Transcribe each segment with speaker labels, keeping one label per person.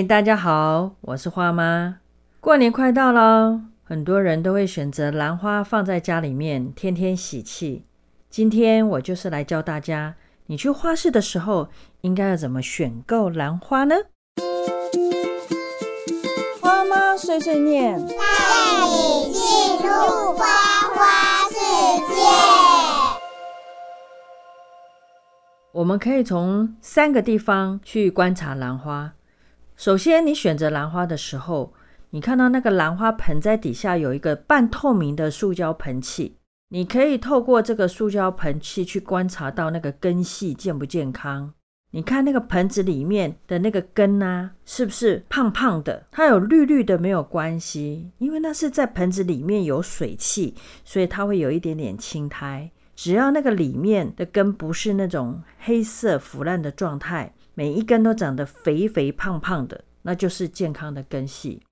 Speaker 1: 嗨，大家好，我是花妈。过年快到了，很多人都会选择兰花放在家里面，天天喜气。今天我就是来教大家，你去花市的时候应该要怎么选购兰花呢？花妈碎碎念，
Speaker 2: 带你进入花花世界。
Speaker 1: 我们可以从三个地方去观察兰花。首先，你选择兰花的时候，你看到那个兰花盆栽底下有一个半透明的塑胶盆器，你可以透过这个塑胶盆器去观察到那个根系健不健康。你看那个盆子里面的那个根啊，是不是胖胖的？它有绿绿的没有关系，因为那是在盆子里面有水汽，所以它会有一点点青苔。只要那个里面的根不是那种黑色腐烂的状态，每一根都长得肥肥胖胖的，那就是健康的根系。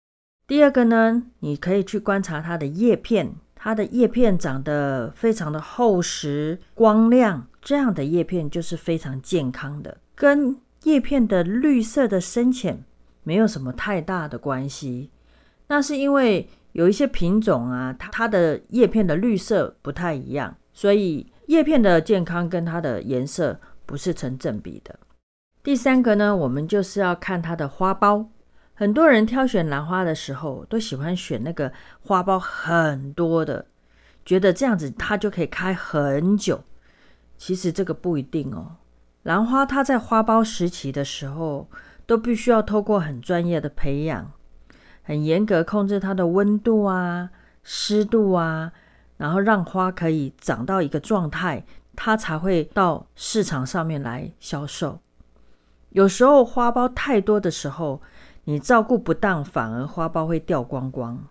Speaker 1: 第二个呢，你可以去观察它的叶片，它的叶片长得非常的厚实、光亮，这样的叶片就是非常健康的，跟叶片的绿色的深浅没有什么太大的关系。那是因为有一些品种啊，它它的叶片的绿色不太一样。所以叶片的健康跟它的颜色不是成正比的。第三个呢，我们就是要看它的花苞。很多人挑选兰花的时候，都喜欢选那个花苞很多的，觉得这样子它就可以开很久。其实这个不一定哦。兰花它在花苞时期的时候，都必须要透过很专业的培养，很严格控制它的温度啊、湿度啊。然后让花可以长到一个状态，它才会到市场上面来销售。有时候花苞太多的时候，你照顾不当，反而花苞会掉光光。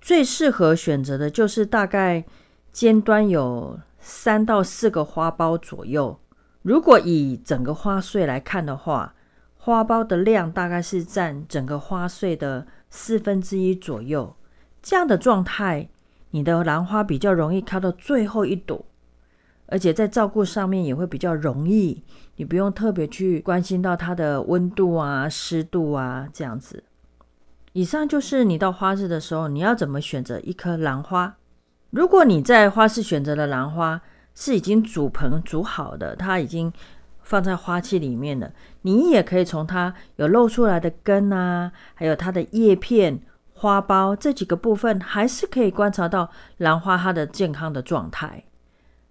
Speaker 1: 最适合选择的就是大概尖端有三到四个花苞左右。如果以整个花穗来看的话，花苞的量大概是占整个花穗的四分之一左右。这样的状态。你的兰花比较容易开到最后一朵，而且在照顾上面也会比较容易，你不用特别去关心到它的温度啊、湿度啊这样子。以上就是你到花市的时候，你要怎么选择一颗兰花。如果你在花市选择的兰花是已经煮盆煮好的，它已经放在花器里面了，你也可以从它有露出来的根啊，还有它的叶片。花苞这几个部分还是可以观察到兰花它的健康的状态。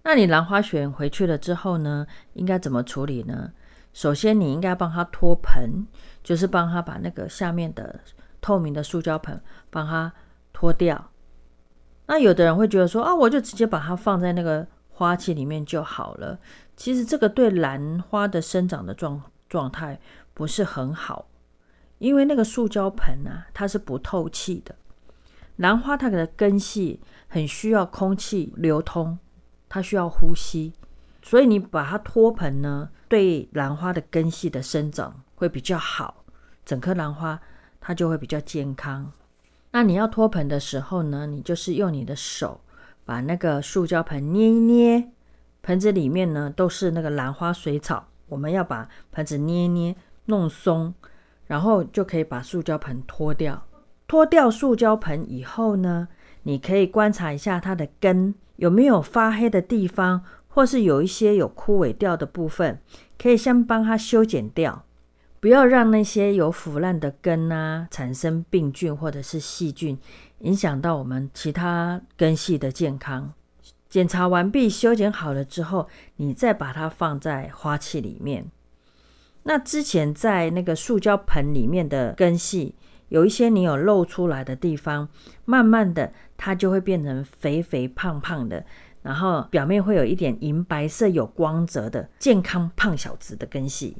Speaker 1: 那你兰花选回去了之后呢，应该怎么处理呢？首先，你应该帮它脱盆，就是帮它把那个下面的透明的塑胶盆帮它脱掉。那有的人会觉得说啊，我就直接把它放在那个花器里面就好了。其实这个对兰花的生长的状状态不是很好。因为那个塑胶盆啊，它是不透气的。兰花它的根系很需要空气流通，它需要呼吸，所以你把它托盆呢，对兰花的根系的生长会比较好，整颗兰花它就会比较健康。那你要托盆的时候呢，你就是用你的手把那个塑胶盆捏一捏，盆子里面呢都是那个兰花水草，我们要把盆子捏一捏，弄松。然后就可以把塑胶盆脱掉。脱掉塑胶盆以后呢，你可以观察一下它的根有没有发黑的地方，或是有一些有枯萎掉的部分，可以先帮它修剪掉，不要让那些有腐烂的根啊产生病菌或者是细菌，影响到我们其他根系的健康。检查完毕、修剪好了之后，你再把它放在花器里面。那之前在那个塑胶盆里面的根系，有一些你有露出来的地方，慢慢的它就会变成肥肥胖胖的，然后表面会有一点银白色有光泽的健康胖小子的根系。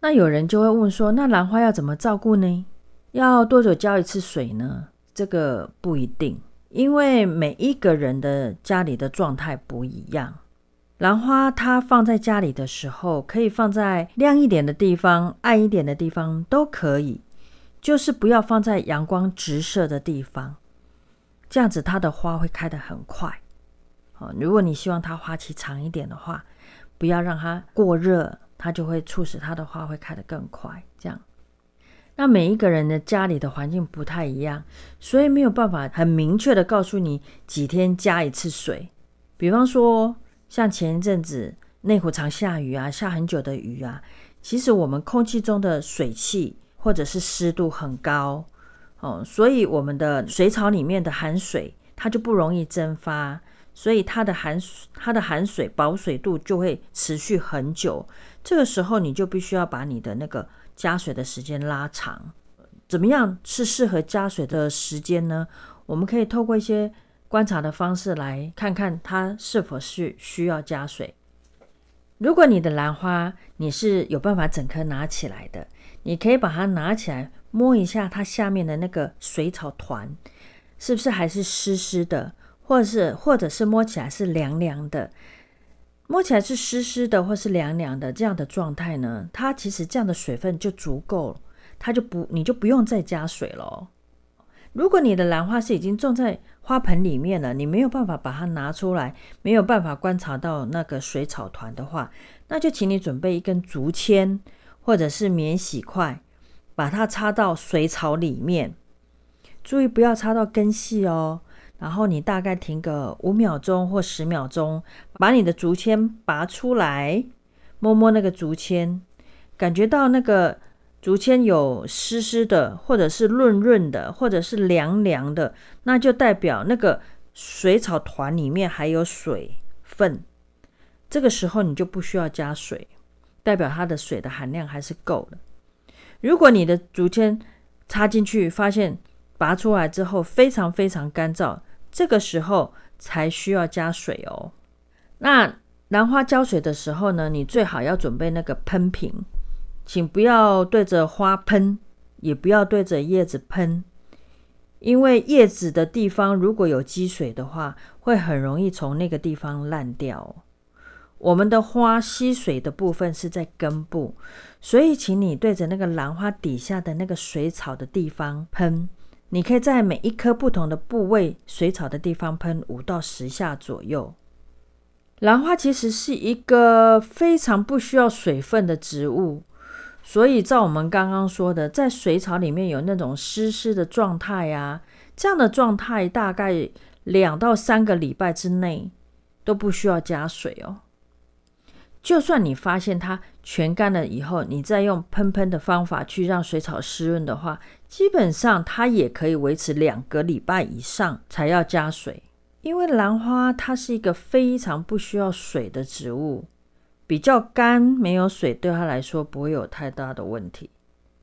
Speaker 1: 那有人就会问说，那兰花要怎么照顾呢？要多久浇一次水呢？这个不一定，因为每一个人的家里的状态不一样。兰花它放在家里的时候，可以放在亮一点的地方、暗一点的地方都可以，就是不要放在阳光直射的地方，这样子它的花会开得很快。好，如果你希望它花期长一点的话，不要让它过热，它就会促使它的花会开得更快。这样，那每一个人的家里的环境不太一样，所以没有办法很明确的告诉你几天加一次水。比方说，像前一阵子内湖常下雨啊，下很久的雨啊，其实我们空气中的水汽或者是湿度很高哦，所以我们的水草里面的含水它就不容易蒸发，所以它的含它的含水保水度就会持续很久。这个时候你就必须要把你的那个。加水的时间拉长，怎么样是适合加水的时间呢？我们可以透过一些观察的方式来看看它是否是需要加水。如果你的兰花你是有办法整颗拿起来的，你可以把它拿起来摸一下它下面的那个水草团，是不是还是湿湿的，或者是或者是摸起来是凉凉的。摸起来是湿湿的或是凉凉的这样的状态呢，它其实这样的水分就足够了，它就不你就不用再加水了。如果你的兰花是已经种在花盆里面了，你没有办法把它拿出来，没有办法观察到那个水草团的话，那就请你准备一根竹签或者是免洗块，把它插到水草里面，注意不要插到根系哦。然后你大概停个五秒钟或十秒钟，把你的竹签拔出来，摸摸那个竹签，感觉到那个竹签有湿湿的，或者是润润的，或者是凉凉的，那就代表那个水草团里面还有水分。这个时候你就不需要加水，代表它的水的含量还是够的。如果你的竹签插进去，发现拔出来之后非常非常干燥。这个时候才需要加水哦。那兰花浇水的时候呢，你最好要准备那个喷瓶，请不要对着花喷，也不要对着叶子喷，因为叶子的地方如果有积水的话，会很容易从那个地方烂掉。我们的花吸水的部分是在根部，所以请你对着那个兰花底下的那个水草的地方喷。你可以在每一颗不同的部位水草的地方喷五到十下左右。兰花其实是一个非常不需要水分的植物，所以照我们刚刚说的，在水草里面有那种湿湿的状态呀，这样的状态大概两到三个礼拜之内都不需要加水哦。就算你发现它全干了以后，你再用喷喷的方法去让水草湿润的话，基本上它也可以维持两个礼拜以上才要加水。因为兰花它是一个非常不需要水的植物，比较干没有水对它来说不会有太大的问题，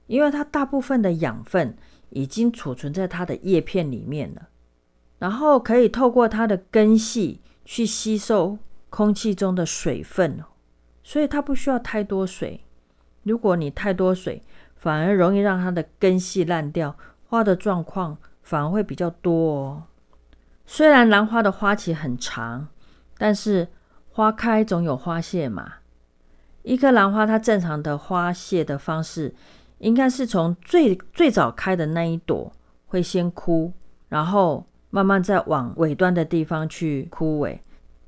Speaker 1: 因为它大部分的养分已经储存在它的叶片里面了，然后可以透过它的根系去吸收空气中的水分。所以它不需要太多水。如果你太多水，反而容易让它的根系烂掉，花的状况反而会比较多哦。虽然兰花的花期很长，但是花开总有花谢嘛。一颗兰花它正常的花谢的方式，应该是从最最早开的那一朵会先枯，然后慢慢再往尾端的地方去枯萎。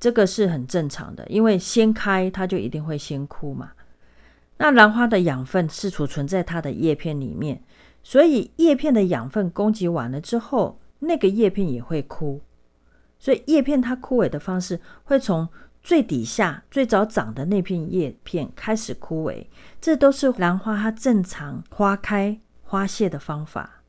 Speaker 1: 这个是很正常的，因为先开它就一定会先枯嘛。那兰花的养分是储存在它的叶片里面，所以叶片的养分供给完了之后，那个叶片也会枯。所以叶片它枯萎的方式会从最底下最早长的那片叶片开始枯萎，这都是兰花它正常花开花谢的方法。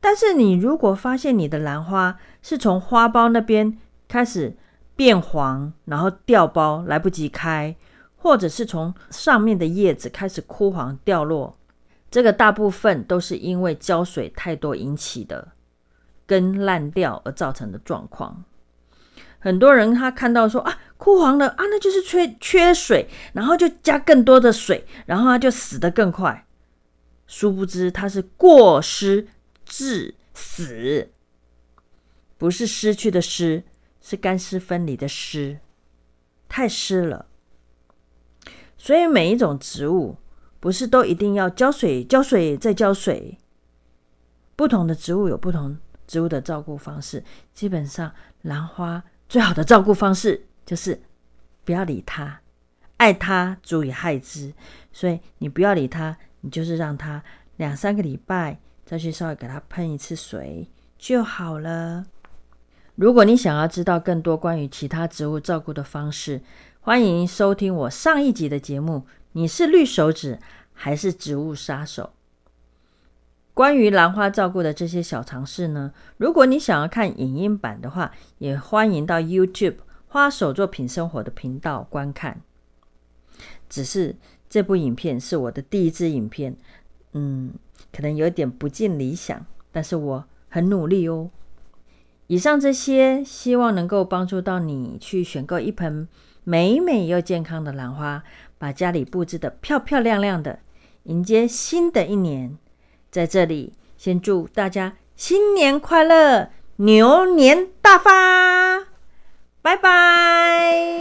Speaker 1: 但是你如果发现你的兰花是从花苞那边开始，变黄，然后掉苞，来不及开，或者是从上面的叶子开始枯黄掉落，这个大部分都是因为浇水太多引起的根烂掉而造成的状况。很多人他看到说啊枯黄了啊，那就是缺缺水，然后就加更多的水，然后它就死得更快。殊不知它是过失致死，不是失去的失。是干湿分离的湿，太湿了。所以每一种植物不是都一定要浇水、浇水再浇水。不同的植物有不同植物的照顾方式。基本上，兰花最好的照顾方式就是不要理它，爱它足以害之。所以你不要理它，你就是让它两三个礼拜再去稍微给它喷一次水就好了。如果你想要知道更多关于其他植物照顾的方式，欢迎收听我上一集的节目。你是绿手指还是植物杀手？关于兰花照顾的这些小常识呢？如果你想要看影音版的话，也欢迎到 YouTube 花手作品生活的频道观看。只是这部影片是我的第一支影片，嗯，可能有点不尽理想，但是我很努力哦。以上这些，希望能够帮助到你去选购一盆美美又健康的兰花，把家里布置得漂漂亮亮的，迎接新的一年。在这里，先祝大家新年快乐，牛年大发！拜拜。